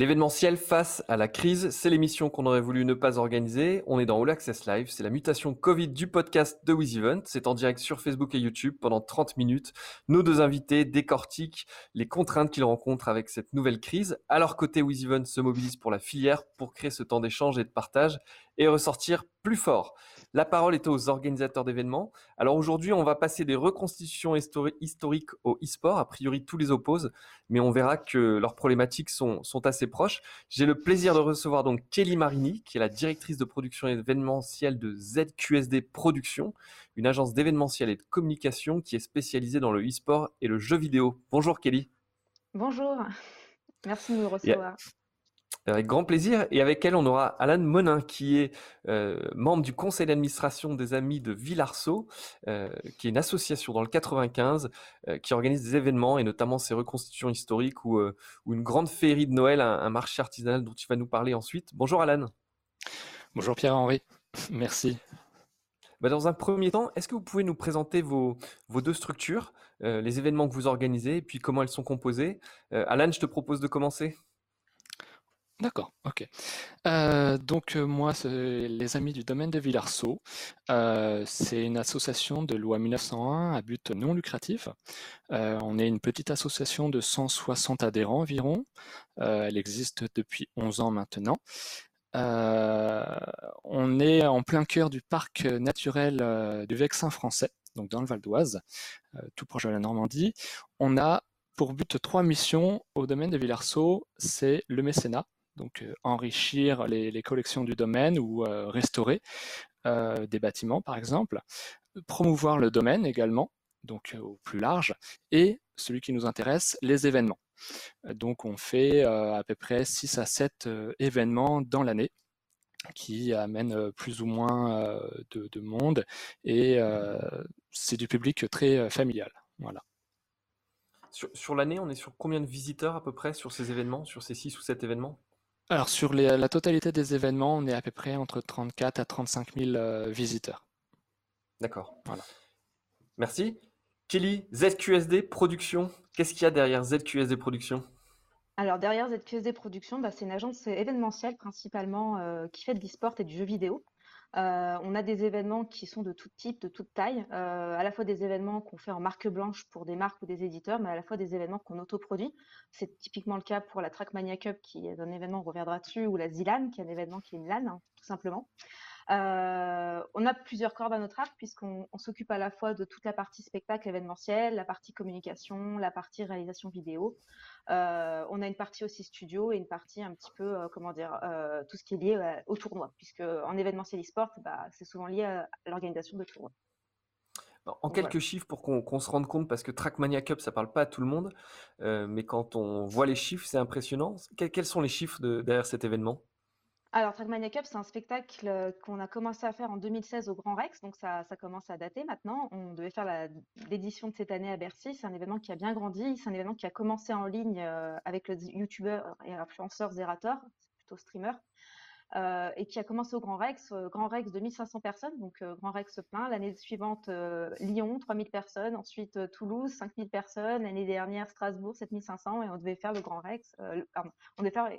L'événementiel face à la crise, c'est l'émission qu'on aurait voulu ne pas organiser. On est dans All Access Live, c'est la mutation Covid du podcast de WizEvent. C'est en direct sur Facebook et YouTube pendant 30 minutes. Nos deux invités décortiquent les contraintes qu'ils rencontrent avec cette nouvelle crise. À leur côté, WizEvent se mobilise pour la filière pour créer ce temps d'échange et de partage et ressortir plus fort. La parole est aux organisateurs d'événements. Alors aujourd'hui, on va passer des reconstitutions historiques au e-sport. A priori, tous les opposent, mais on verra que leurs problématiques sont, sont assez proches. J'ai le plaisir de recevoir donc Kelly Marini, qui est la directrice de production événementielle de ZQSD Productions, une agence d'événementiel et de communication qui est spécialisée dans le e-sport et le jeu vidéo. Bonjour Kelly. Bonjour. Merci de me recevoir. Avec grand plaisir. Et avec elle, on aura Alan Monin, qui est euh, membre du conseil d'administration des Amis de Villarceau, euh, qui est une association dans le 95 euh, qui organise des événements et notamment ces reconstitutions historiques ou, une grande féerie de Noël, un, marché artisanal dont tu vas nous parler ensuite. Bonjour Alan. Bonjour Pierre-Henri. Merci. Bah, dans un premier temps, est-ce que vous pouvez nous présenter vos, vos deux structures, les événements que vous organisez et puis comment elles sont composées? Alan, je te propose de commencer. D'accord, ok. Euh, donc euh, moi, les Amis du domaine de Villarceau. Euh, c'est une association de loi 1901 à but non lucratif. on est une petite association de 160 adhérents environ. elle existe depuis 11 ans maintenant. on est en plein cœur du parc naturel du Vexin français, donc dans le Val d'Oise, tout proche de la Normandie. On a pour but trois missions au domaine de Villarceau, c'est le mécénat, donc euh, enrichir les, collections du domaine ou euh, restaurer euh, des bâtiments par exemple, promouvoir le domaine également, donc au plus large, et celui qui nous intéresse, les événements. Donc on fait à peu près 6 à 7 événements dans l'année qui amènent plus ou moins de, monde et c'est du public très familial. Voilà. Sur, l'année, on est sur combien de visiteurs à peu près sur ces événements, sur ces 6 ou 7 événements? Alors sur la totalité des événements, on est à peu près entre 34 à 35 000 euh, visiteurs. D'accord. Voilà. Merci. Kelly, ZQSD Production, qu'est-ce qu'il y a derrière ZQSD Production Alors derrière ZQSD Production, bah, c'est une agence événementielle principalement euh, qui fait de l'e-sport et du jeu vidéo. Euh, on a des événements qui sont de tout type, de toute taille, euh, à la fois des événements qu'on fait en marque blanche pour des marques ou des éditeurs, mais à la fois des événements qu'on autoproduit. C'est typiquement le cas pour la Trackmania Cup, qui est un événement, on reviendra dessus, ou la Zilan, qui est un événement qui est une LAN, hein, tout simplement. Euh, on a plusieurs cordes à notre arc puisqu'on s'occupe à la fois de toute la partie spectacle événementiel, la partie communication, la partie réalisation vidéo. Euh, on a une partie aussi studio et une partie un petit peu, euh, comment dire, tout ce qui est lié au tournoi, puisque en événementiel e-sport, bah, c'est souvent lié à l'organisation de tournois. En quelques chiffres pour qu'on se rende compte, parce que Trackmania Cup, ça parle pas à tout le monde, mais quand on voit les chiffres, c'est impressionnant. quels sont les chiffres derrière cet événement? Alors, Trackmania Cup, c'est un spectacle euh, qu'on a commencé à faire en 2016 au Grand Rex, donc ça, commence à dater maintenant. On devait faire l'édition de cette année à Bercy. C'est un événement qui a bien grandi. C'est un événement qui a commencé en ligne euh, avec le youtubeur et influenceur Zerator, plutôt streamer. Euh, et qui a commencé au Grand Rex, euh, Grand Rex 2500 personnes, donc euh, Grand Rex plein. L'année suivante, Lyon 3000 personnes, ensuite Toulouse 5000 personnes, l'année dernière Strasbourg 7500 et on devait faire le Grand Rex, on devait faire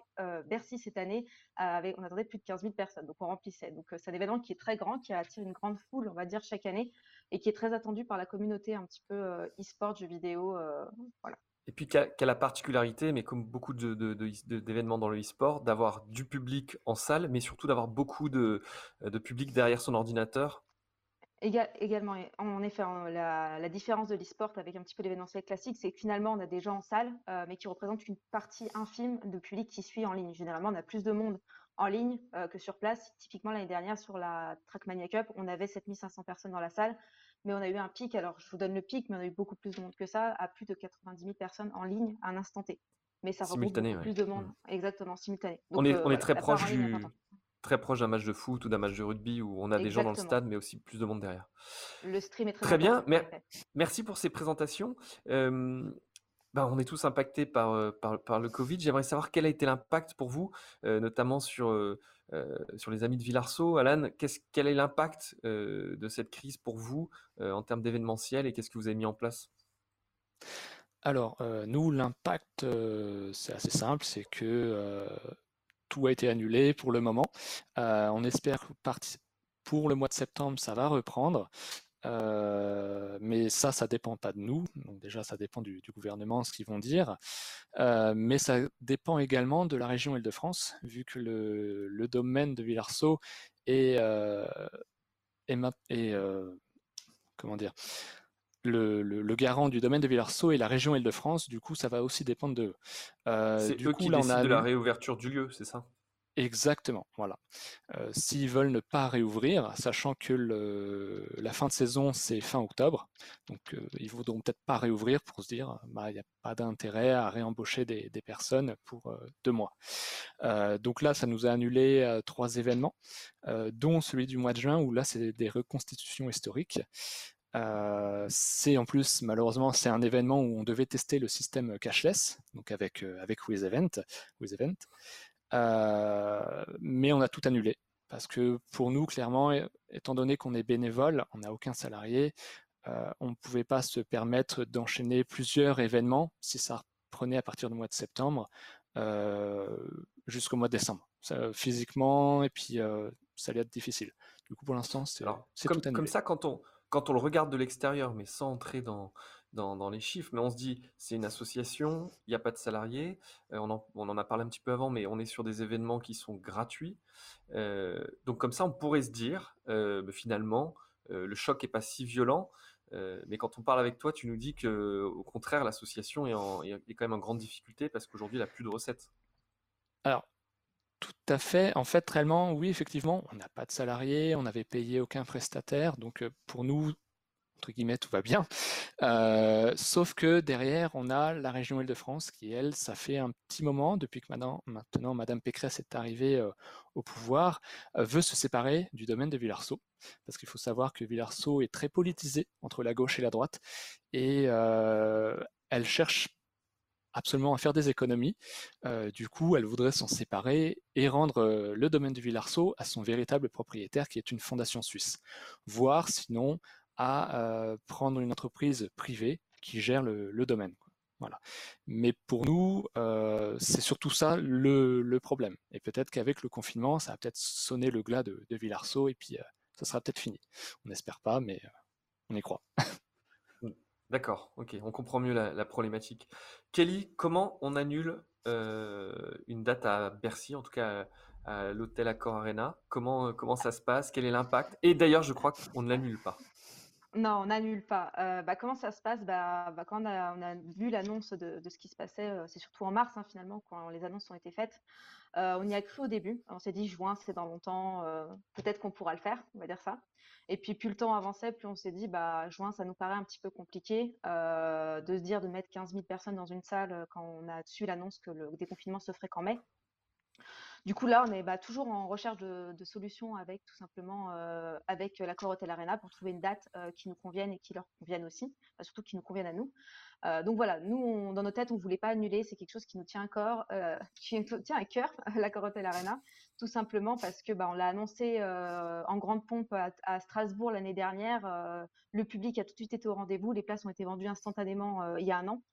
Bercy cette année, on attendait plus de 15 000 personnes, donc on remplissait. Donc c'est un événement qui est très grand, qui attire une grande foule, on va dire chaque année, et qui est très attendu par la communauté un petit peu e-sport, jeux vidéo, voilà. Et puis, qui a, la particularité, mais comme beaucoup d'événements dans le e-sport, d'avoir du public en salle, mais surtout d'avoir beaucoup de, public derrière son ordinateur. également, en effet, la, différence de l'e-sport avec un petit peu l'événementiel classique, c'est que finalement, on a des gens en salle, euh, mais qui représentent une partie infime de public qui suit en ligne. Généralement, on a plus de monde en ligne euh, que sur place. Typiquement, l'année dernière, sur la Trackmania Cup, on avait 7500 personnes dans la salle mais on a eu un pic, alors je vous donne le pic, mais on a eu beaucoup plus de monde que ça, à plus de 90 000 personnes en ligne à un instant T. Mais ça regroupe beaucoup plus de monde, mmh. exactement, simultané. on est, on est très proche du très proche d'un match de foot ou d'un match de rugby où on a des gens dans le stade, mais aussi plus de monde derrière. Le stream est très Très bien, merci pour ces présentations. Ben, on est tous impactés par, par, le Covid. J'aimerais savoir quel a été l'impact pour vous, notamment sur, les amis de Villarceau. Alan, quel est l'impact de cette crise pour vous en termes d'événementiel et qu'est-ce que vous avez mis en place? Alors, nous, l'impact, c'est assez simple, c'est que tout a été annulé pour le moment. on espère que pour le mois de septembre, ça va reprendre. Euh, mais ça, ça dépend pas de nous. Donc déjà, ça dépend du, gouvernement, ce qu'ils vont dire. Euh, mais ça dépend également de la région Île-de-France, vu que le, domaine de Villarceau est, euh, comment dire, le, garant du domaine de Villarceau est la région Île-de-France. Du coup, ça va aussi dépendre de. c'est eux qui décident de la réouverture du lieu, c'est ça? Exactement, voilà. S'ils veulent ne pas réouvrir, sachant que la fin de saison, c'est fin octobre, donc ils ne voudront peut-être pas réouvrir pour se dire, bah, il n'y a pas d'intérêt à réembaucher des, personnes pour deux mois. donc là, ça nous a annulé trois événements, dont celui du mois de juin, où là, c'est des reconstitutions historiques. c'est en plus, malheureusement, c'est un événement où on devait tester le système cashless, donc avec, avec WizEvent. Euh, mais on a tout annulé. Parce que pour nous, clairement, étant donné qu'on est bénévole, on n'a aucun salarié, euh, on ne pouvait pas se permettre d'enchaîner plusieurs événements si ça prenait à partir du mois de septembre euh, jusqu'au mois de décembre. physiquement, et puis ça allait être difficile. Du coup, pour l'instant, c'est comme, tout. Comme ça, quand on, quand on le regarde de l'extérieur, mais sans entrer dans, dans, les chiffres, mais on se dit, c'est une association, il n'y a pas de salariés, euh, on, en, a parlé un petit peu avant, mais on est sur des événements qui sont gratuits. Euh, donc comme ça, on pourrait se dire, euh, bah, finalement, le choc n'est pas si violent, mais quand on parle avec toi, tu nous dis que au contraire, l'association est, est, quand même en grande difficulté parce qu'aujourd'hui, elle n'a plus de recettes. Alors, tout à fait. En fait, réellement, oui, effectivement, on n'a pas de salariés, on n'avait payé aucun prestataire. Donc, pour nous, entre guillemets, tout va bien. Euh, sauf que derrière, on a la région Île-de-France qui, elle, ça fait un petit moment, depuis que maintenant, Madame Pécresse est arrivée euh, au pouvoir, euh, veut se séparer du domaine de Villarceau. Parce qu'il faut savoir que Villarceau est très politisé entre la gauche et la droite. Et elle cherche absolument à faire des économies. du coup, elle voudrait s'en séparer et rendre le domaine de Villarceau à son véritable propriétaire, qui est une fondation suisse. Voire sinon à euh, prendre une entreprise privée qui gère le, domaine. Voilà. Mais pour nous, euh, c'est surtout ça le, problème. Et peut-être qu'avec le confinement, ça va peut-être sonner le glas de, de Villarceau et puis euh, ça sera peut-être fini. On n'espère pas, mais on y croit. D'accord, ok, on comprend mieux la, problématique. Kelly, comment on annule une date à Bercy, en tout cas à, l'hôtel Accor Arena? Comment ça se passe? Quel est l'impact? Et d'ailleurs, je crois qu'on ne l'annule pas. Non, on n'annule pas. Euh, bah, comment ça se passe? Bah, bah, Quand on a, vu l'annonce de, ce qui se passait, euh, c'est surtout en mars hein, finalement, quand les annonces ont été faites, euh, on y a cru au début. On s'est dit juin, c'est dans longtemps, peut-être qu'on pourra le faire, on va dire ça. Et puis plus le temps avançait, plus on s'est dit, bah, juin, ça nous paraît un petit peu compliqué de se dire de mettre 15 000 personnes dans une salle quand on a su l'annonce que le déconfinement se ferait qu'en mai. Du coup, là, on est bah, toujours en recherche de, solutions avec tout simplement euh, avec l'accord Hotel Arena pour trouver une date euh, qui nous convienne et qui leur convienne aussi, surtout qui nous convienne à nous. Euh, donc voilà, nous, dans nos têtes, on voulait pas annuler. C'est quelque chose qui nous tient à cœur, qui nous tient à cœur, l'accord Hotel Arena, tout simplement parce que bah, on l'a annoncé en grande pompe à, Strasbourg l'année dernière. le public a tout de suite été au rendez-vous. Les places ont été vendues instantanément il y a un an.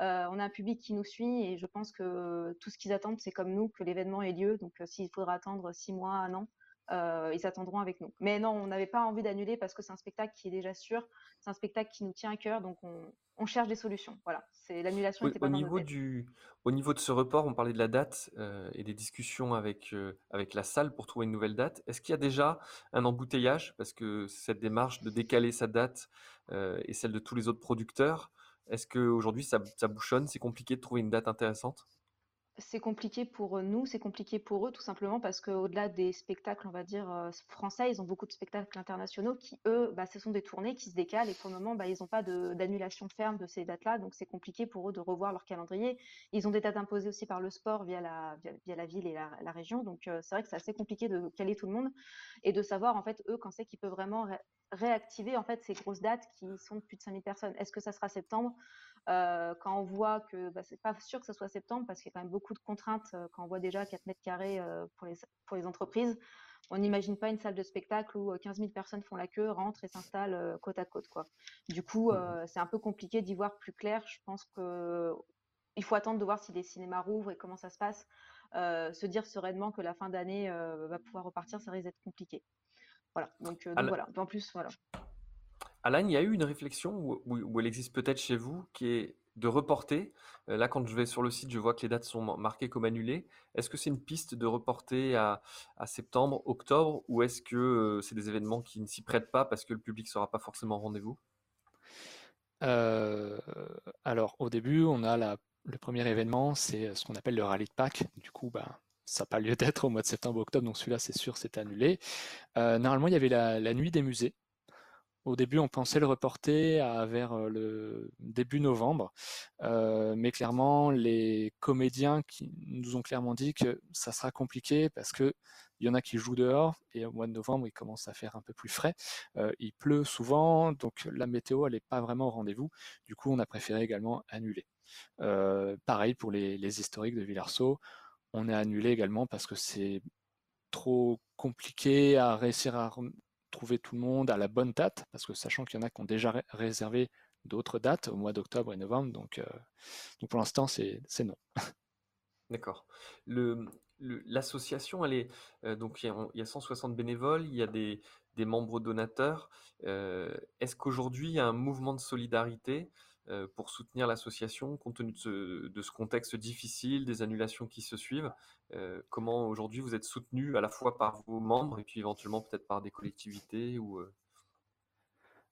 Euh, on a un public qui nous suit et je pense que tout ce qu'ils attendent, c'est comme nous que l'événement ait lieu. Donc, euh, s'il faudra attendre six mois, un an, euh, ils attendront avec nous. Mais non, on n'avait pas envie d'annuler parce que c'est un spectacle qui est déjà sûr, c'est un spectacle qui nous tient à cœur, donc on, cherche des solutions. Voilà, c'est l'annulation au, au niveau du, au niveau de ce report, on parlait de la date et des discussions avec avec la salle pour trouver une nouvelle date. Est-ce qu'il y a déjà un embouteillage? Parce que cette démarche de décaler sa date et celle de tous les autres producteurs est-ce qu'aujourd'hui, ça, ça bouchonne? C'est compliqué de trouver une date intéressante? C'est compliqué pour nous, c'est compliqué pour eux, tout simplement parce qu'au-delà des spectacles, on va dire, euh, français, ils ont beaucoup de spectacles internationaux qui, eux, bah, ce sont des tournées qui se décalent et pour le moment, bah, ils n'ont pas d'annulation ferme de ces dates-là, donc c'est compliqué pour eux de revoir leur calendrier. Ils ont des dates imposées aussi par le sport via la, via, la ville et la, région, donc euh, c'est vrai que c'est assez compliqué de caler tout le monde et de savoir, en fait, eux, quand c'est qu'ils peuvent vraiment réactiver, en fait, ces grosses dates qui sont de plus de 5000 personnes. Est-ce que ça sera septembre? Euh, quand on voit que bah, c'est pas sûr que ce soit septembre parce qu'il y a quand même beaucoup de contraintes euh, quand on voit déjà 4 mètres carrés euh, pour, les, pour les entreprises. on n'imagine pas une salle de spectacle où 15 000 personnes font la queue, rentrent et s'installent côte à côte. Quoi. Du coup, mmh c'est un peu compliqué d'y voir plus clair. Je pense qu'il faut attendre de voir si les cinémas rouvrent et comment ça se passe. se dire sereinement que la fin d'année va pouvoir repartir, ça risque d'être compliqué. Voilà, donc, voilà. En plus, voilà. Alain, il y a eu une réflexion où, elle existe peut-être chez vous qui est de reporter. Euh, là, quand je vais sur le site, je vois que les dates sont marquées comme annulées. Est-ce que c'est une piste de reporter à, septembre, octobre, ou est-ce que euh, c'est des événements qui ne s'y prêtent pas parce que le public ne sera pas forcément au rendez-vous? Euh, Alors, au début, on a le premier événement, c'est ce qu'on appelle le rallye de Pâques. Du coup, bah, ça n'a pas lieu d'être au mois de septembre-octobre, donc celui-là, c'est sûr, c'est annulé. normalement, il y avait la nuit des musées au début, on pensait le reporter vers euh, le début novembre, euh, mais clairement, les comédiens qui nous ont clairement dit que ça sera compliqué parce que il y en a qui jouent dehors et au mois de novembre, il commence à faire un peu plus frais. Euh, il pleut souvent, donc la météo, n'est pas vraiment au rendez-vous. Du coup, on a préféré également annuler. pareil pour les, les historiques de Villarceau, on a annulé également parce que c'est trop compliqué à réussir à trouver tout le monde à la bonne date, parce que sachant qu'il y en a qui ont déjà réservé d'autres dates au mois d'octobre et novembre, donc, euh, donc pour l'instant c'est non. D'accord. L'association, elle est euh, donc il y, a, 160 bénévoles, il y a des, membres donateurs. Euh, est-ce qu'aujourd'hui il y a un mouvement de solidarité pour soutenir l'association compte tenu de ce, contexte difficile, des annulations qui se suivent euh, Comment aujourd'hui vous êtes soutenu à la fois par vos membres et puis éventuellement peut-être par des collectivités ou euh?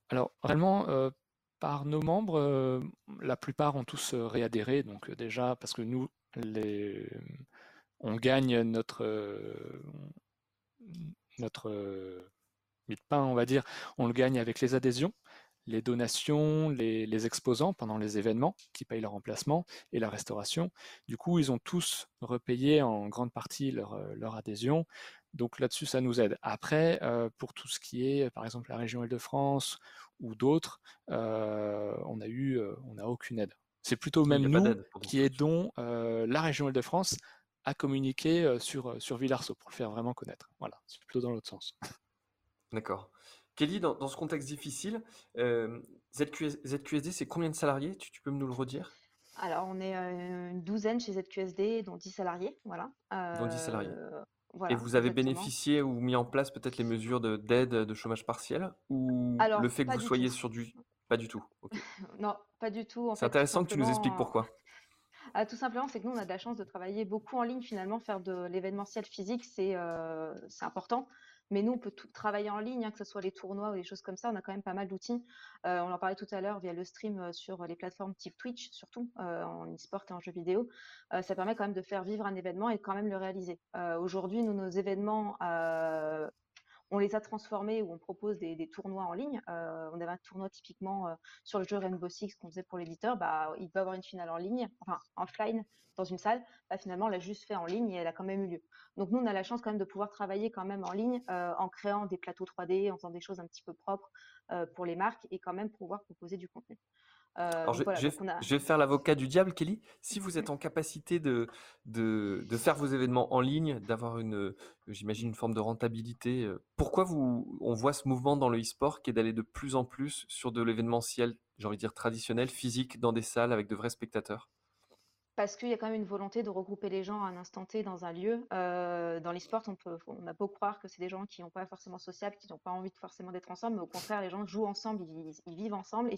Alors réellement, par nos membres, la plupart ont tous réadhéré. Donc déjà, parce que nous, on gagne notre, notre de pain, on va dire, on le gagne avec les adhésions les donations, les, exposants pendant les événements qui payent leur emplacement et la restauration. Du coup, ils ont tous repayé en grande partie leur, euh, leur adhésion. Donc là-dessus, ça nous aide. Après, euh, pour tout ce qui est, par exemple, la région Île-de-France ou d'autres, euh, on a eu, on n'a aucune aide. C'est plutôt même nous qui aidons la région Île-de-France à communiquer sur, sur Villarceau pour le faire vraiment connaître. Voilà, c'est plutôt dans l'autre sens. D'accord. Kelly, dans, ce contexte difficile, euh, ZQSD, c'est combien de salariés? Tu, peux nous le redire? Alors, on est euh, une douzaine chez ZQSD, dont 10 salariés. Voilà. dont 10 salariés. Euh, Et vous avez bénéficié ou mis en place peut-être les mesures d'aide de, chômage partiel Ou le fait que vous soyez sur du. Pas du tout. non, pas du tout. C'est intéressant que tu nous expliques pourquoi. Ah, tout simplement, c'est que nous, on a de la chance de travailler beaucoup en ligne. Finalement, faire de l'événementiel physique, c'est important. Mais nous, on peut tout travailler en ligne, hein, que ce soit les tournois ou des choses comme ça. On a quand même pas mal d'outils. Euh, on en parlait tout à l'heure via le stream euh, sur les plateformes type Twitch, surtout euh, en e-sport et en jeu vidéo. ça permet quand même de faire vivre un événement et quand même le réaliser. Aujourd'hui, nous, nos événements on les a transformés ou on propose des, tournois en ligne. on avait un tournoi typiquement sur le jeu Rainbow Six qu'on faisait pour l'éditeur. Bah, il peut avoir une finale en ligne, enfin offline dans une salle. Bah, finalement, on l'a juste fait en ligne et elle a quand même eu lieu. Donc nous, on a la chance quand même de pouvoir travailler quand même en ligne en créant des plateaux 3D, en faisant des choses un petit peu propres pour les marques et quand même pouvoir proposer du contenu. Euh, je, vais faire l'avocat du diable, Kelly. Si vous êtes en capacité de, de, faire vos événements en ligne, d'avoir une, j'imagine, une forme de rentabilité, euh, pourquoi vous, on voit ce mouvement dans le e-sport qui est d'aller de plus en plus sur de l'événementiel, j'ai envie de dire traditionnel, physique, dans des salles avec de vrais spectateurs? Parce qu'il y a quand même une volonté de regrouper les gens à un instant T dans un lieu. Euh, dans l'e-sport, on, peut, on a beau croire que c'est des gens qui n'ont pas forcément sociable, qui n'ont pas envie de forcément d'être ensemble, mais au contraire, les gens jouent ensemble, ils, ils vivent ensemble, et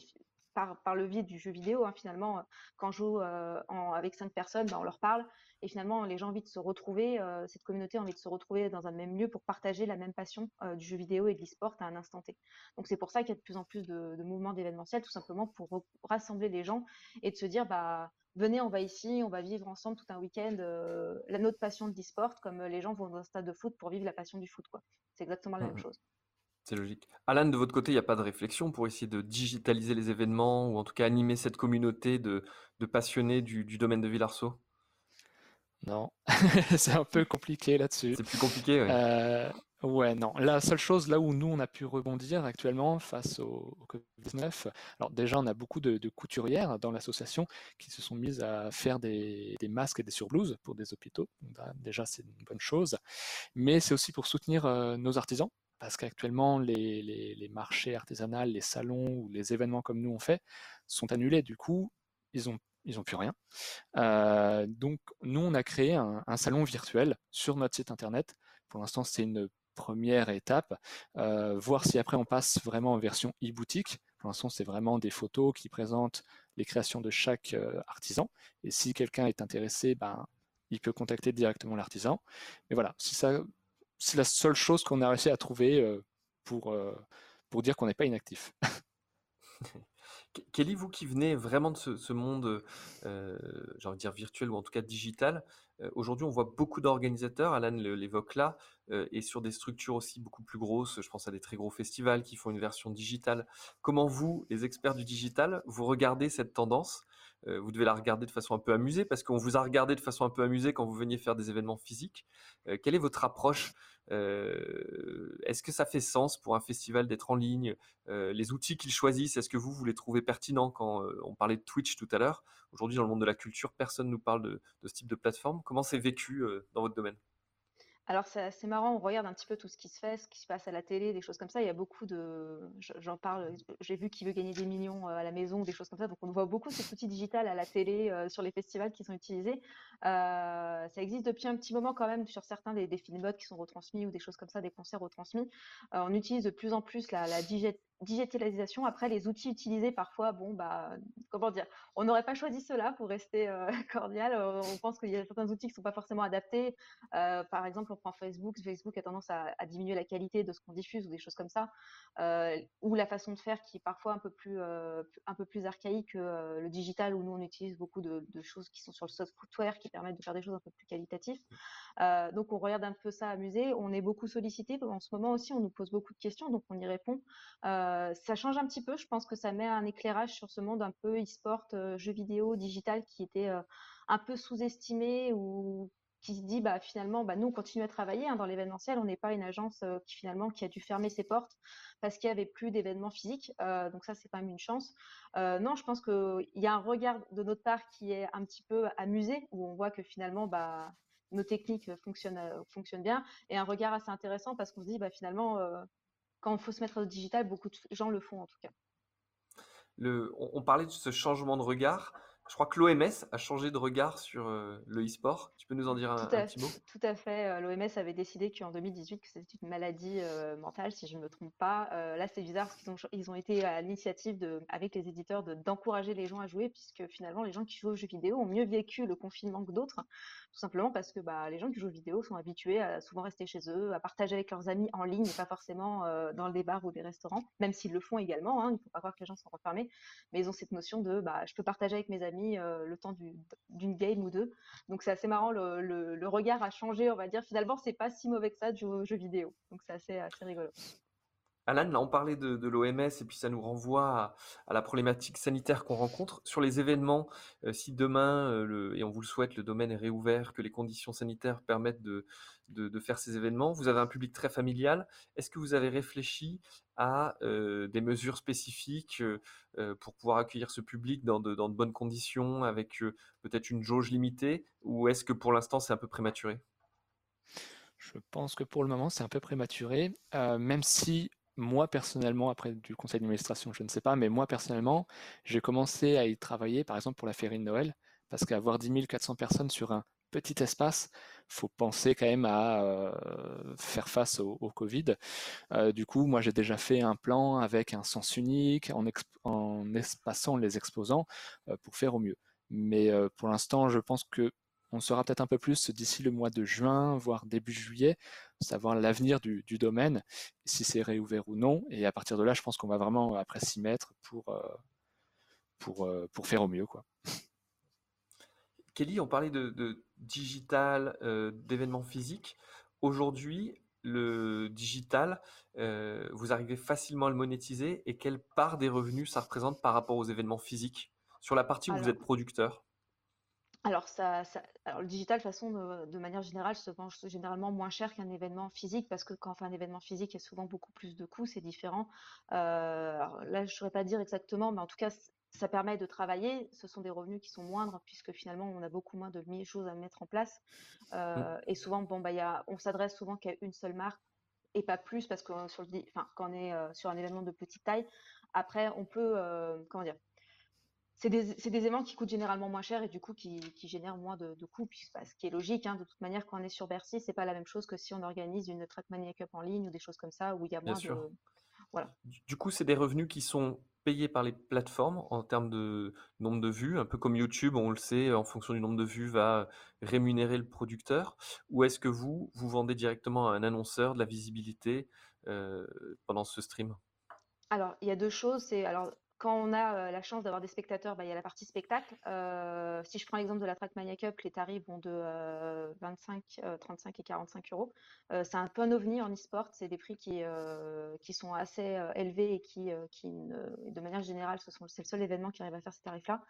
par, le biais du jeu vidéo. Hein, finalement, euh, quand on joue euh, avec cinq personnes, ben, on leur parle. Et finalement, les gens ont envie de se retrouver, euh, cette communauté a envie de se retrouver dans un même lieu pour partager la même passion du jeu vidéo et de l'e-sport à un instant T. Donc c'est pour ça qu'il y a de plus en plus de, mouvements d'événementiel, tout simplement pour rassembler les gens et de se dire, bah, venez, on va ici, on va vivre ensemble tout un week-end la notre passion de l'e-sport, comme les gens vont dans un stade de foot pour vivre la passion du foot. C'est exactement la même chose. C'est logique. Alan, de votre côté, il n'y a pas de réflexion pour essayer de digitaliser les événements ou en tout cas animer cette communauté de, passionnés du, domaine de Villarceau Non, c'est un peu compliqué là-dessus. C'est plus compliqué, oui. Euh, Ouais, non. La seule chose là où nous on a pu rebondir actuellement face au, Covid-19, alors déjà on a beaucoup de, couturières dans l'association qui se sont mises à faire des, masques et des surblouses pour des hôpitaux. déjà c'est une bonne chose, mais c'est aussi pour soutenir euh, nos artisans parce qu'actuellement les, les, marchés artisanaux, les salons ou les événements comme nous on fait sont annulés. Du coup, ils ils n'ont plus rien. Euh, donc nous, on a créé un, salon virtuel sur notre site internet. Pour l'instant, c'est une première étape, euh, voir si après on passe vraiment en version e-boutique. Pour l'instant, c'est vraiment des photos qui présentent les créations de chaque euh, artisan. Et si quelqu'un est intéressé, ben, il peut contacter directement l'artisan. Mais voilà, c'est la seule chose qu'on a réussi à trouver euh, pour, pour dire qu'on n'est pas inactif. Kelly, vous qui venez vraiment de ce, monde, euh, j'ai envie de dire virtuel ou en tout cas digital, euh, aujourd'hui on voit beaucoup d'organisateurs, Alan l'évoque là, euh, et sur des structures aussi beaucoup plus grosses, je pense à des très gros festivals qui font une version digitale. Comment vous, les experts du digital, vous regardez cette tendance euh, Vous devez la regarder de façon un peu amusée parce qu'on vous a regardé de façon un peu amusée quand vous veniez faire des événements physiques. quelle est votre approche Est-ce que ça fait sens pour un festival d'être en ligne Les outils qu'ils choisissent, est-ce que vous, vous les trouvez pertinents quand on parlait de Twitch tout à l'heure? Aujourd'hui, dans le monde de la culture, personne ne nous parle de ce type de plateforme. Comment c'est vécu dans votre domaine? Alors c'est marrant, on regarde un petit peu tout ce qui se fait, ce qui se passe à la télé, des choses comme ça. Il y a beaucoup de, j'en parle, j'ai vu qui veut gagner des millions à la maison, des choses comme ça. Donc on voit beaucoup cet outil digital à la télé, sur les festivals qui sont utilisés. ça existe depuis un petit moment quand même sur certains des, des films qui sont retransmis ou des choses comme ça, des concerts retransmis. on utilise de plus en plus la, la digitalisation. Après, les outils utilisés, parfois, bon, bah, comment dire, on n'aurait pas choisi cela pour rester euh, cordial. Euh, on pense qu'il y a certains outils qui ne sont pas forcément adaptés. Euh, par exemple, on prend Facebook. Facebook a tendance à, diminuer la qualité de ce qu'on diffuse ou des choses comme ça. ou la façon de faire qui est parfois un peu plus, un peu plus archaïque que le digital, où nous, on utilise beaucoup de, choses qui sont sur le software qui permettent de faire des choses un peu plus qualitatives. donc, on regarde un peu ça amusé. On est beaucoup sollicité. En ce moment aussi, on nous pose beaucoup de questions, donc on y répond. Ça change un petit peu. Je pense que ça met un éclairage sur ce monde un peu e-sport, euh, jeux vidéo, digital, qui était euh, un peu sous-estimé ou qui se dit bah finalement bah nous on continue à travailler hein, dans l'événementiel. On n'est pas une agence qui finalement qui a dû fermer ses portes parce qu'il y avait plus d'événements physiques. Donc ça c'est quand même une chance. Non je pense qu'il y a un regard de notre part qui est un petit peu amusé où on voit que finalement bah nos techniques fonctionnent bien et un regard assez intéressant parce qu'on se dit finalement quand il faut se mettre au digital, beaucoup de gens le font en tout cas. Le, on, parlait de ce changement de regard. Je crois que l'OMS a changé de regard sur euh, le e-sport. Tu peux nous en dire un, petit mot? Tout à fait. Euh, L'OMS avait décidé qu'en 2018, que c'était une maladie euh, mentale, si je ne me trompe pas. là, c'est bizarre parce qu'ils ont, ils ont été à l'initiative de, avec les éditeurs d'encourager les gens à jouer, puisque finalement, les gens qui jouent aux jeux vidéo ont mieux vécu le confinement que d'autres, tout simplement parce que bah, les gens qui jouent vidéo sont habitués à souvent rester chez eux, à partager avec leurs amis en ligne, pas forcément dans des bars ou des restaurants, même s'ils le font également. Hein, il ne faut pas croire que les gens sont refermés, mais ils ont cette notion de bah, je peux partager avec mes amis euh, le temps d'une game ou deux. Donc c'est assez marrant, le, regard a changé, on va dire. Finalement, c'est pas si mauvais que ça aux jeux vidéo. Donc c'est assez, assez rigolo. Alan, on parlait de, l'OMS et puis ça nous renvoie à, la problématique sanitaire qu'on rencontre. Sur les événements, euh, si demain, euh, et on vous le souhaite, le domaine est réouvert, que les conditions sanitaires permettent de, faire ces événements, vous avez un public très familial. Est-ce que vous avez réfléchi à euh, des mesures spécifiques pour pouvoir accueillir ce public dans de bonnes conditions, avec peut-être une jauge limitée, ou est-ce que pour l'instant c'est un peu prématuré? Je pense que pour le moment, c'est un peu prématuré, même si moi personnellement, après du conseil d'administration, je ne sais pas, mais moi personnellement, j'ai commencé à y travailler, par exemple pour la féerie de Noël, parce qu'avoir 10 400 personnes sur un petit espace, faut penser quand même à euh, faire face au, Covid. Euh, du coup, moi j'ai déjà fait un plan avec un sens unique, en, en espaçant les exposants euh, pour faire au mieux. Mais pour l'instant, je pense que on saura peut-être un peu plus d'ici le mois de juin, voire début juillet, savoir l'avenir du, domaine, si c'est réouvert ou non. Et à partir de là, je pense qu'on va vraiment après s'y mettre pour, euh, pour, euh, pour faire au mieux. Quoi. Kelly, on parlait de, digital, euh, d'événements physiques. Aujourd'hui, le digital, vous arrivez facilement à le monétiser et quelle part des revenus ça représente par rapport aux événements physiques? Sur la partie où vous êtes producteur? Alors, ça, ça- alors le digital, de façon, de, de manière générale, se vend généralement moins cher qu'un événement physique parce que quand on fait un événement physique, il y a souvent beaucoup plus de coûts, c'est différent. Euh, alors là, je ne saurais pas dire exactement, mais en tout cas, ça permet de travailler. Ce sont des revenus qui sont moindres puisque finalement, on a beaucoup moins de choses à mettre en place. Mm. Euh, et souvent, bon, bah, y a, on s'adresse souvent qu'à une seule marque et pas plus parce que sur le, di- enfin, quand on est euh, sur un événement de petite taille, après, on peut, euh, comment dire, c'est des, des éléments qui coûtent généralement moins cher et du coup qui, qui génèrent moins de, de coûts, puis, bah, ce qui est logique. hein. de toute manière, quand on est sur Bercy, c'est pas la même chose que si on organise une Trackmania Cup en ligne ou des choses comme ça où il y a Bien moins sûr. de. Voilà. Du du coup, c'est des revenus qui sont payés par les plateformes en termes de nombre de vues, un peu comme YouTube, on le sait, en fonction du nombre de vues, va rémunérer le producteur. Ou est-ce que vous, vous vendez directement à un annonceur de la visibilité euh, pendant ce stream? Alors, il y a deux choses. C'est alors quand on a euh, la chance d'avoir des spectateurs, bah, il y a la partie spectacle. Euh, si je prends l'exemple de la Trackmania Cup, les tarifs vont de euh, 25, euh, 35 et 45 euros. C'est un peu un ovni en e-sport. C'est des prix qui, sont assez élevés et qui, de manière générale, c'est le seul événement qui arrive à faire ces tarifs-là.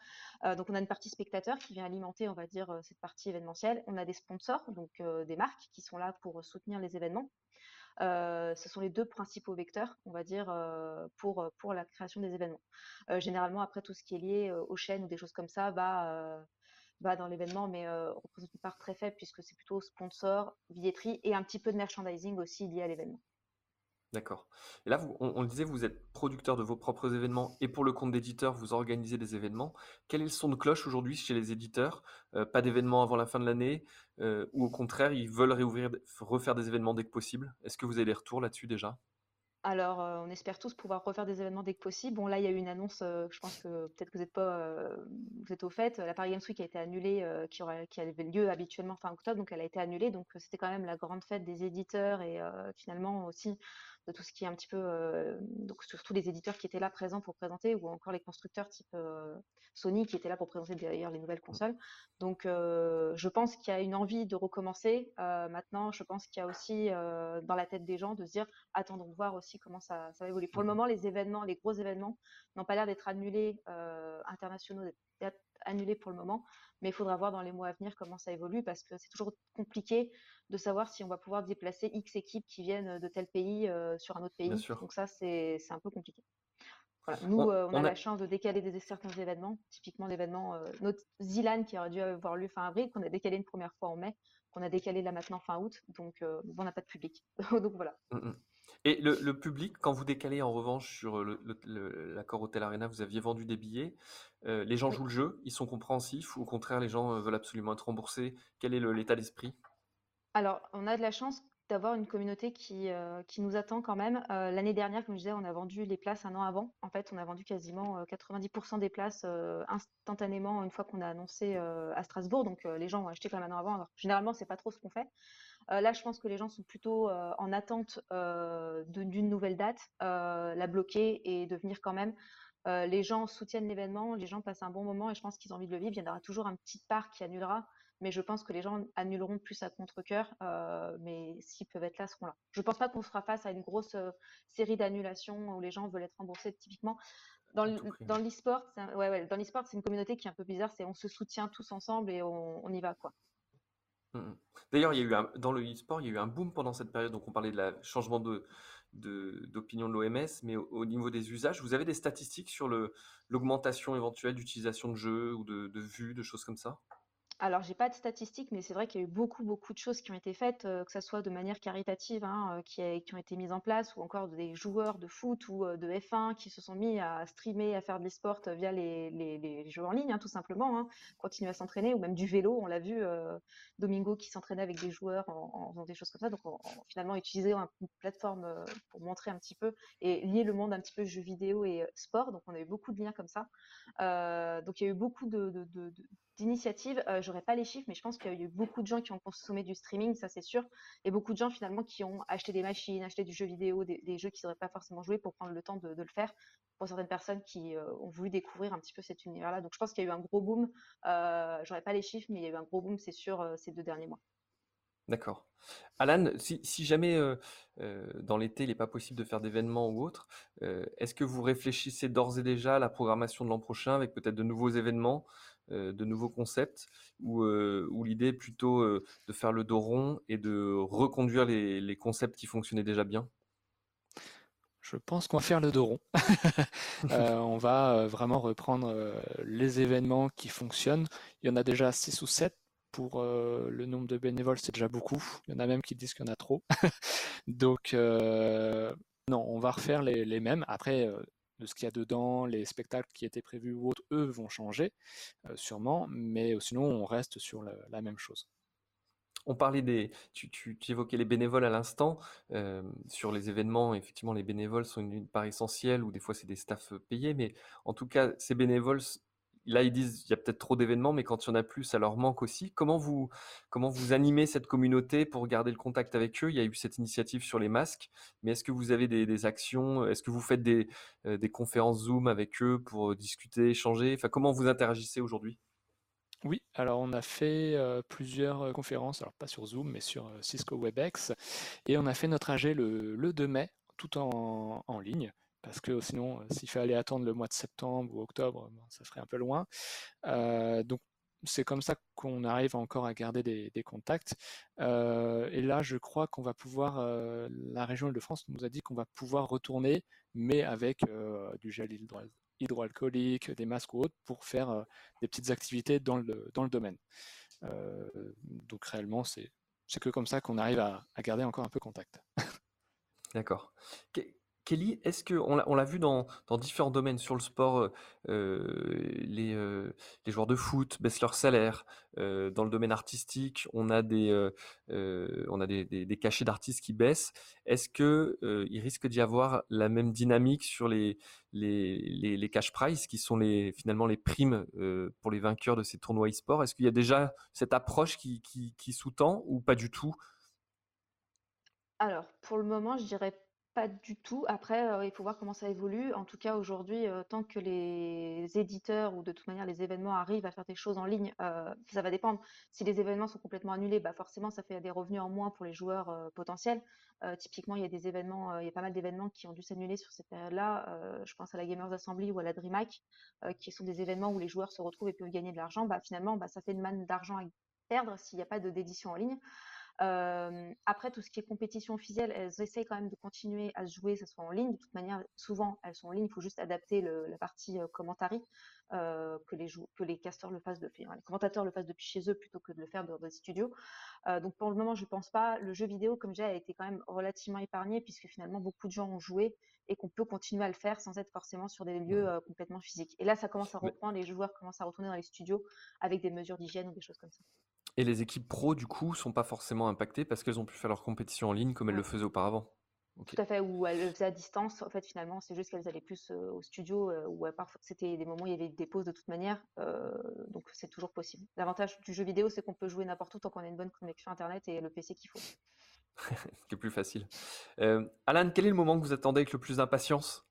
Donc, on a une partie spectateur qui vient alimenter, on va dire, cette partie événementielle. On a des sponsors, donc des marques qui sont là pour soutenir les événements. Euh, ce sont les deux principaux vecteurs, on va dire, euh, pour, euh, pour la création des événements. Généralement, après, tout ce qui est lié aux chaînes ou des choses comme ça va, va dans l'événement, mais euh, représente une part très faible puisque c'est plutôt sponsor, billetterie et un petit peu de merchandising aussi lié à l'événement. D'accord. Et là, on, le disait, vous êtes producteur de vos propres événements et pour le compte d'éditeurs, vous organisez des événements. Quel est le son de cloche aujourd'hui chez les éditeurs? Euh, pas d'événements avant la fin de l'année, euh, ou au contraire, ils veulent refaire des événements dès que possible? Est-ce que vous avez des retours là-dessus déjà? Alors, euh, on espère tous pouvoir refaire des événements dès que possible. Bon, là, il y a eu une annonce, je pense que peut-être vous n'êtes pas, vous êtes au fait. La Paris Games Week a été annulée, qui avait lieu habituellement fin octobre, donc elle a été annulée. Donc, c'était quand même la grande fête des éditeurs et finalement aussi de tout ce qui est un petit peu, euh, donc surtout les éditeurs qui étaient là présents pour présenter, ou encore les constructeurs type euh, Sony qui étaient là pour présenter d'ailleurs les nouvelles consoles. Donc, euh, je pense qu'il y a une envie de recommencer. Maintenant, je pense qu'il y a aussi dans la tête des gens de se dire attendons de voir aussi comment ça, ça va évoluer. Pour le Mhm. moment, les événements, les gros événements n'ont pas l'air d'être annulés, internationaux, d'être annulés pour le moment, mais il faudra voir dans les mois à venir comment ça évolue parce que c'est toujours compliqué de savoir si on va pouvoir déplacer X équipes qui viennent de tel pays euh, sur un autre pays. Donc ça, c'est un peu compliqué. Voilà. Nous, On, euh, on a on a, la chance de décaler des, certains événements, typiquement l'événement, euh, notre Zilan qui aurait dû avoir lieu fin avril, qu'on a décalé une première fois en mai, qu'on a décalé là maintenant fin août, donc euh, bon, on n'a pas de public. donc voilà. Mm, mm. Et le, le public, quand vous décalez en revanche sur l'accord Hotel Arena, vous aviez vendu des billets, euh, les gens Oui. jouent le jeu, ils sont compréhensifs, ou au contraire, les gens euh, veulent absolument être remboursés. Quel est l'état d'esprit? Alors, on a de la chance d'avoir une communauté qui, euh, nous attend quand même. Euh, l'année dernière, comme je disais, on a vendu les places un an avant. En fait, on a vendu quasiment euh, 90% des places euh, instantanément une fois qu'on a annoncé euh, à Strasbourg. Donc, euh, les gens ont acheté quand même un an avant. Alors, généralement, c'est pas trop ce qu'on fait. Euh, là, je pense que les gens sont plutôt euh, en attente euh, d'une nouvelle date, euh, la bloquer et de venir quand même. Euh, les gens soutiennent l'événement, les gens passent un bon moment et je pense qu'ils ont envie de le vivre. Il y en aura toujours un petit part qui annulera, mais je pense que les gens annuleront plus à contre-cœur. euh, mais s'ils peuvent être là, seront là. Je pense pas qu'on sera face à une grosse euh, série d'annulations où les gens veulent être remboursés. Typiquement, dans l'e-sport, un- ouais, ouais, dans l'e-sport, c'est une communauté qui est un peu bizarre. C'est on se soutient tous ensemble et on, on y va quoi. Mm, mm. D'ailleurs, il y a eu un, dans le e-sport, il y a eu un boom pendant cette période. Donc, on parlait de la changement de, d'opinion de l'OMS, mais au, au niveau des usages, vous avez des statistiques sur l'augmentation éventuelle d'utilisation de jeux ou de, de vues, de choses comme ça? Alors, j'ai pas de statistiques, mais c'est vrai qu'il y a eu beaucoup, beaucoup de choses qui ont été faites, euh, que ça soit de manière caritative, hein, euh, qui, ont été mises en place, ou encore des joueurs de foot ou euh, de F1 qui se sont mis à streamer, à faire de l'e-sport via les, jeux en ligne, hein, tout simplement, hein, continuer à s'entraîner, ou même du vélo, on l'a vu, Domingo qui s'entraînait avec des joueurs en, faisant des choses comme ça, donc en- en- finalement utiliser un- une plateforme pour montrer un petit peu et lier le monde un petit peu jeux vidéo et sport, donc on a eu beaucoup de liens comme ça. Donc il y a eu beaucoup de- d'initiatives. Euh, j'aurais pas les chiffres, mais je pense qu'il y a eu beaucoup de gens qui ont consommé du streaming, ça c'est sûr, et beaucoup de gens finalement qui ont acheté des machines, acheté du jeu vidéo, des, jeux qu'ils n'auraient pas forcément joué pour prendre le temps de, le faire. Pour certaines personnes qui euh, ont voulu découvrir un petit peu cet univers-là. Donc je pense qu'il y a eu un gros boom. Euh, j'aurais pas les chiffres, mais il y a eu un gros boom, c'est sûr, ces deux derniers mois. D'accord. Alan, si, jamais dans l'été, il n'est pas possible de faire d'événements ou autre, est-ce que vous réfléchissez d'ores et déjà à la programmation de l'an prochain avec peut-être de nouveaux événements? De nouveaux concepts ou, ou l'idée est plutôt de faire le dos rond et de reconduire les, les concepts qui fonctionnaient déjà bien? Je pense qu'on va faire le dos rond. on va vraiment reprendre les événements qui fonctionnent. Il y en a déjà 6 ou 7 pour le nombre de bénévoles, c'est déjà beaucoup. Il y en a même qui disent qu'il y en a trop. Donc, non, on va refaire les, mêmes. Après, de ce qu'il y a dedans, les spectacles qui étaient prévus ou autres, eux vont changer, sûrement, mais sinon, on reste sur la même chose. On parlait des, tu, évoquais les bénévoles à l'instant. sur les événements, effectivement, les bénévoles sont une, part essentielle, ou des fois c'est des staffs payés, mais en tout cas, ces bénévoles là, ils disent il y a peut-être trop d'événements, mais quand il y en a plus, ça leur manque aussi. Comment vous, comment vous animez cette communauté pour garder le contact avec eux? Il y a eu cette initiative sur les masques, mais est-ce que vous avez des, actions? Est-ce que vous faites des, euh, des, conférences Zoom avec eux pour discuter, échanger? Enfin, comment vous interagissez aujourd'hui? Oui, alors on a fait euh, plusieurs euh, conférences, alors pas sur Zoom, mais sur Cisco WebEx, et on a fait notre AG le, le 2 mai, tout en, en ligne parce que sinon, euh, s'il fallait attendre le mois de septembre ou octobre, ça ferait un peu loin. Euh, donc, c'est comme ça qu'on arrive encore à garder des, contacts. Euh, et là, je crois qu'on va pouvoir, la région Île-de-France nous a dit qu'on va pouvoir retourner, mais avec du gel hydroalcoolique, des masques ou autres, pour faire des petites activités dans le, dans le domaine. donc réellement, c'est que comme ça qu'on arrive à, à, garder encore un peu contact. D'accord. Kelly, est-ce que on l'a, vu dans, différents domaines sur le sport, euh, euh, les, joueurs de foot baissent leur salaire. Euh, dans le domaine artistique, on a des, on a des, cachets d'artistes qui baissent. Est-ce que il risque d'y avoir la même dynamique sur les, les, cash prizes, qui sont les, finalement les primes pour les vainqueurs de ces tournois e-sport? Est-ce qu'il y a déjà cette approche qui, qui sous-tend ou pas du tout? Alors, pour le moment, je dirais pas du tout. Après, euh, il faut voir comment ça évolue. En tout cas, aujourd'hui, euh, tant que les éditeurs ou de toute manière les événements arrivent à faire des choses en ligne, euh, ça va dépendre. Si les événements sont complètement annulés, bah forcément, ça fait des revenus en moins pour les joueurs potentiels. typiquement, il y a des événements, il y a pas mal d'événements qui ont dû s'annuler sur cette période-là. je pense à la Gamers Assembly ou à la DreamHack, qui sont des événements où les joueurs se retrouvent et peuvent gagner de l'argent. Bah, finalement, bah, ça fait une manne d'argent à perdre s'il n'y a pas d'édition en ligne. Euh, après, tout ce qui est compétition officielle, elles essayent quand même de continuer à se jouer, que ce soit en ligne. De toute manière, souvent, elles sont en ligne. Il faut juste adapter le, la partie euh, commentary, euh, que les que les casteurs le fassent depuis, les commentateurs le fassent depuis chez eux plutôt que de le faire dans des studios. Donc pour le moment, je pense pas. Le jeu vidéo, comme j'ai, a été quand même relativement épargné puisque finalement beaucoup de gens ont joué et qu'on peut continuer à le faire sans être forcément sur des lieux mmh. euh, complètement physiques. Et là, ça commence à reprendre. Les joueurs commencent à retourner dans les studios avec des mesures d'hygiène ou des choses comme ça. Et les équipes pro, du coup, sont pas forcément impactées parce qu'elles ont pu faire leur compétition en ligne comme elles le faisaient auparavant. Tout à fait, ou elles le faisaient à distance. En fait, finalement, c'est juste qu'elles allaient plus euh, au studio, euh, ou parfois c'était des moments où il y avait des pauses de toute manière, euh, donc c'est toujours possible. L'avantage du jeu vidéo, c'est qu'on peut jouer n'importe où tant qu'on a une bonne connexion internet et le PC qu'il faut. Ce qui est plus facile. Alan, quel est le moment que vous attendez avec le plus d'impatience?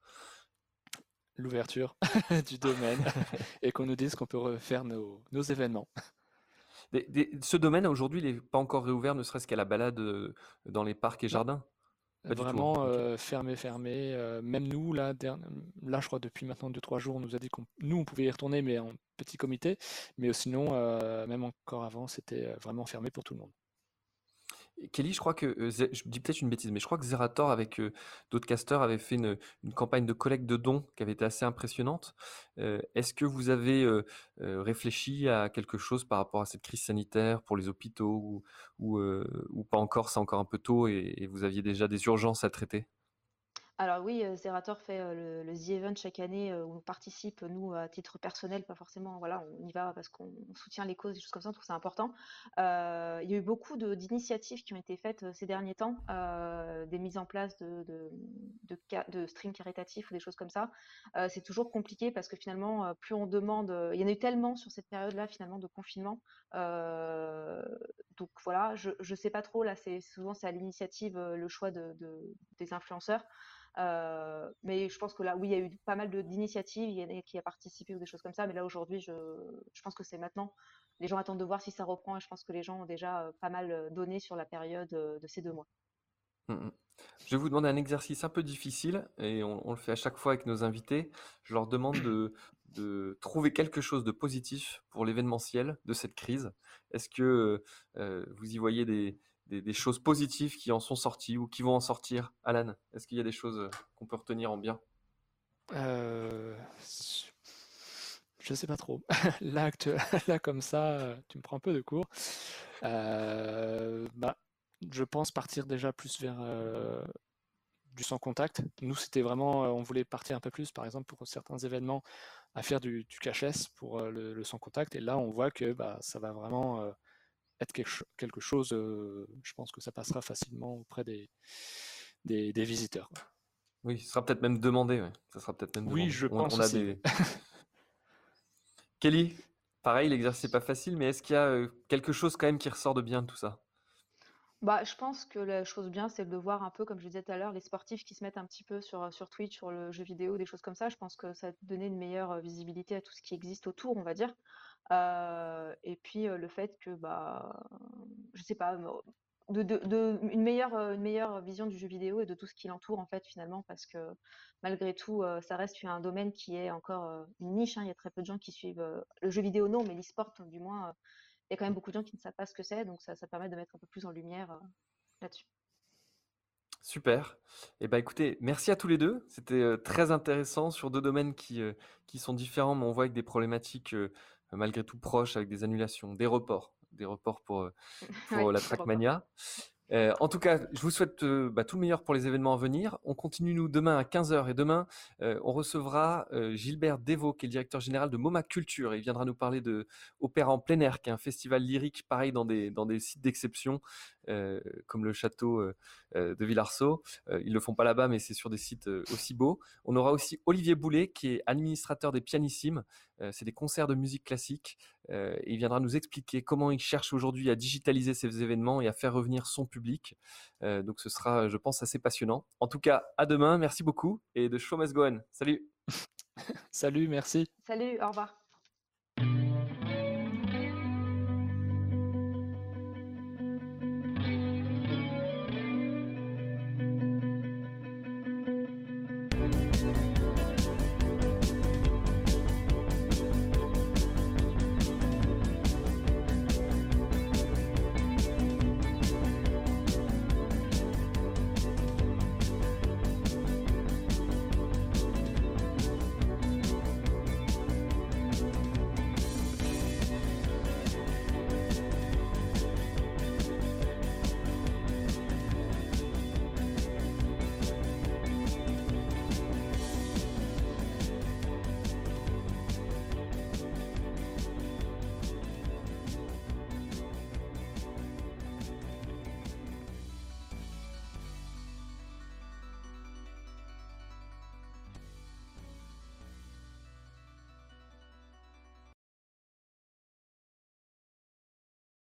L'ouverture du domaine et qu'on nous dise qu'on peut refaire nos événements ce domaine, aujourd'hui, il n'est pas encore réouvert, ne serait-ce qu'à la balade euh, dans les parcs et jardins? Vraiment euh, fermé, fermé. Euh, même nous, là, là, je crois, depuis maintenant 2-3 jours, on nous a dit qu'on nous, on pouvait y retourner, mais en petit comité. Mais sinon, même encore avant, c'était vraiment fermé pour tout le monde. Kelly, je crois que, euh, je dis peut-être une bêtise, mais je crois que Zerator avec euh, d'autres casteurs avait fait une, campagne de collecte de dons qui avait été assez impressionnante. Euh, est-ce que vous avez réfléchi à quelque chose par rapport à cette crise sanitaire pour les hôpitaux ou, ou, pas encore, c'est encore un peu tôt et vous aviez déjà des urgences à traiter? Alors oui, euh, Zerator fait euh, le, The Event chaque année euh, où on participe, nous, à titre personnel, pas forcément, voilà, on y va parce qu'on soutient les causes, des choses comme ça, on trouve ça important. il y a eu beaucoup d'initiatives qui ont été faites ces derniers temps, des mises en place de, de streams caritatifs ou des choses comme ça. c'est toujours compliqué parce que finalement, plus on demande, il y en a eu tellement sur cette période-là, finalement, de confinement. donc voilà, je ne sais pas trop, là, c'est souvent c'est à l'initiative, le choix de, des influenceurs. Euh, mais je pense que là, oui, il y a eu pas mal d'initiatives, il y en a qui a participé ou des choses comme ça. Mais là, aujourd'hui, je, pense que c'est maintenant. Les gens attendent de voir si ça reprend et je pense que les gens ont déjà euh, pas mal euh, donné sur la période de ces deux mois. Mmh, mmh. Je vais vous demander un exercice un peu difficile et on, le fait à chaque fois avec nos invités. Je leur demande de, de trouver quelque chose de positif pour l'événementiel de cette crise. Est-ce que vous y voyez des, des, choses positives qui en sont sorties ou qui vont en sortir Alan, est-ce qu'il y a des choses qu'on peut retenir en bien? Euh, Je sais pas trop. là, là, comme ça, tu me prends un peu de cours. Euh, bah, je pense partir déjà plus vers euh, du sans contact. Nous, c'était vraiment, on voulait partir un peu plus, par exemple, pour certains événements, à faire du, du pour le, sans contact. Et là, on voit que bah, ça va vraiment être quelque, chose, euh, je pense que ça passera facilement auprès des, des, visiteurs. Oui, ce sera peut-être même demandé. Ça sera peut-être même oui, je pense. aussi. Kelly, pareil, l'exercice n'est pas facile, mais est-ce qu'il y a euh, quelque chose quand même qui ressort de bien de tout ça? Bah, je pense que la chose bien, c'est de voir un peu, comme je disais tout à l'heure, les sportifs qui se mettent un petit peu sur, sur Twitch, sur le jeu vidéo, des choses comme ça. Je pense que ça donnait une meilleure euh, visibilité à tout ce qui existe autour, on va dire. Euh, et puis le fait que, bah, je sais pas, une, meilleure, une meilleure vision du jeu vidéo et de tout ce qui l'entoure, en fait, finalement, parce que malgré tout, ça reste un domaine qui est encore une niche. Hein. Il y a très peu de gens qui suivent le jeu vidéo, non, mais l'e-sport, du moins, il y a quand même beaucoup de gens qui ne savent pas ce que c'est, donc ça, permet de mettre un peu plus en lumière là-dessus. Super. Eh ben, écoutez, merci à tous les deux. C'était très intéressant sur deux domaines qui, qui sont différents, mais on voit avec des problématiques malgré tout proches, avec des annulations, des reports, des reports pour, pour la Trackmania. Euh, en tout cas, je vous souhaite euh, bah, tout le meilleur pour les événements à venir. On continue nous demain à 15h et demain, euh, on recevra Gilbert Devaux, qui est le directeur général de MoMA Culture. il viendra nous parler de Opéra en plein air, qui est un festival lyrique pareil dans des, dans des sites d'exception, comme le château de Villarceau. ils le font pas là-bas, mais c'est sur des sites aussi beaux. On aura aussi Olivier Boulet, qui est administrateur des Pianissimes. c'est des concerts de musique classique. et il viendra nous expliquer comment il cherche aujourd'hui à digitaliser ces événements et à faire revenir son public public. Euh, donc ce sera, je pense, assez passionnant. En tout cas, à demain. Merci beaucoup et de show must go on. Salut. Salut, merci. Salut, au revoir.